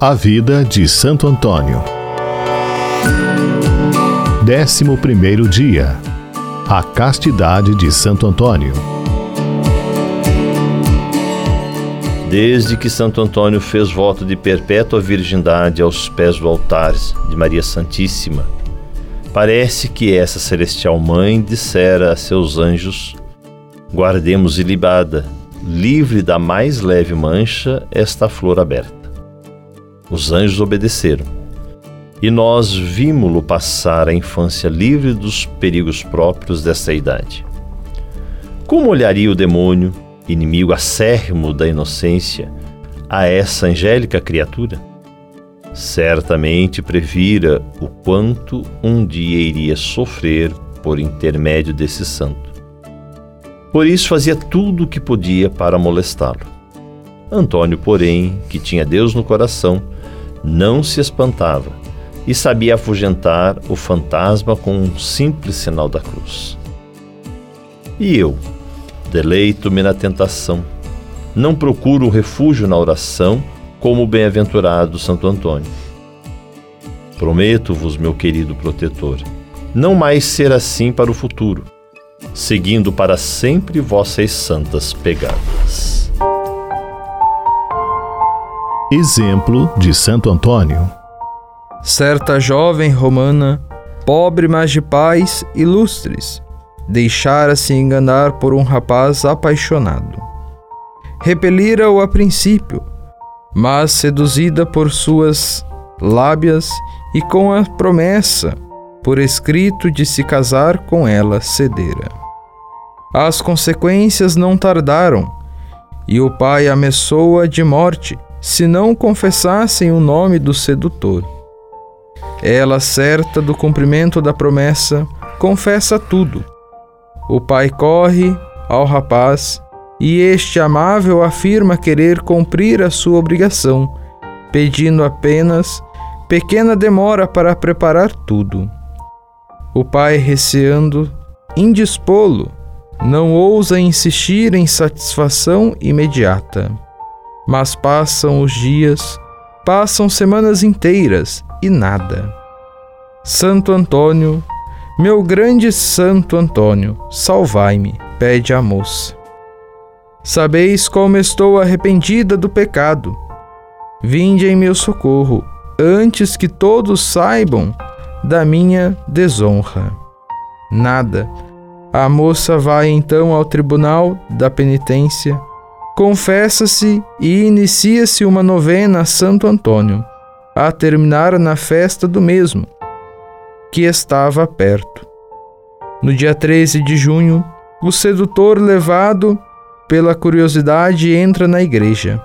A vida de Santo Antônio. Décimo primeiro dia. A castidade de Santo Antônio. Desde que Santo Antônio fez voto de perpétua virgindade aos pés do altar de Maria Santíssima, parece que essa celestial mãe dissera a seus anjos: Guardemos ilibada, livre da mais leve mancha, esta flor aberta. Os anjos obedeceram. E nós vimos-lo passar a infância livre dos perigos próprios dessa idade. Como olharia o demônio, inimigo acérrimo da inocência, a essa angélica criatura? Certamente previra o quanto um dia iria sofrer por intermédio desse santo. Por isso fazia tudo o que podia para molestá-lo. Antônio, porém, que tinha Deus no coração, não se espantava e sabia afugentar o fantasma com um simples sinal da cruz. E eu, deleito-me na tentação, não procuro refúgio na oração como o bem-aventurado Santo Antônio. Prometo-vos, meu querido protetor, não mais ser assim para o futuro, seguindo para sempre vossas santas pegadas. Exemplo de Santo Antônio. Certa jovem romana, pobre mas de pais ilustres, deixara-se enganar por um rapaz apaixonado. Repelira-o a princípio, mas seduzida por suas lábias e com a promessa, por escrito, de se casar com ela, cedera. As consequências não tardaram, e o pai ameaçou-a de morte se não confessassem o nome do sedutor. Ela, certa do cumprimento da promessa, confessa tudo. O pai corre ao rapaz e este amável afirma querer cumprir a sua obrigação, pedindo apenas pequena demora para preparar tudo. O pai, receando indispô-lo, não ousa insistir em satisfação imediata. Mas passam os dias, passam semanas inteiras e nada. Santo Antônio, meu grande Santo Antônio, salvai-me, pede a moça. Sabeis como estou arrependida do pecado. Vinde em meu socorro, antes que todos saibam da minha desonra. Nada. A moça vai então ao tribunal da penitência confessa-se e inicia-se uma novena a Santo Antônio, a terminar na festa do mesmo, que estava perto. No dia 13 de junho, o sedutor, levado pela curiosidade, entra na igreja.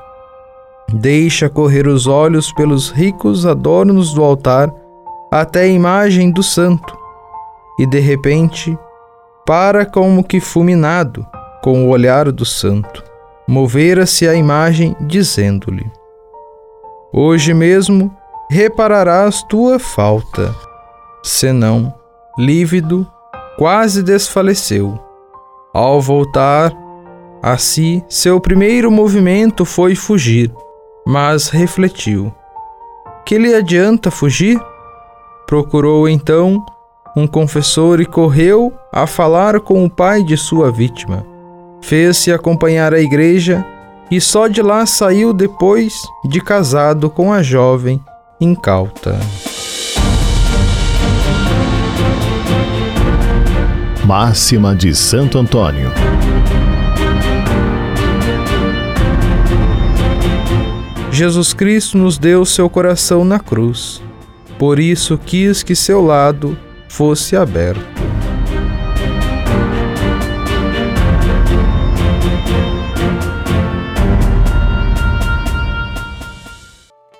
Deixa correr os olhos pelos ricos adornos do altar até a imagem do santo, e de repente para como que fulminado com o olhar do santo movera-se a imagem, dizendo-lhe: Hoje mesmo repararás tua falta. Senão, lívido, quase desfaleceu. Ao voltar a si, seu primeiro movimento foi fugir, mas refletiu: Que lhe adianta fugir? Procurou então um confessor e correu a falar com o pai de sua vítima fez-se acompanhar à igreja e só de lá saiu depois de casado com a jovem incauta. Máxima de Santo Antônio. Jesus Cristo nos deu seu coração na cruz, por isso quis que seu lado fosse aberto.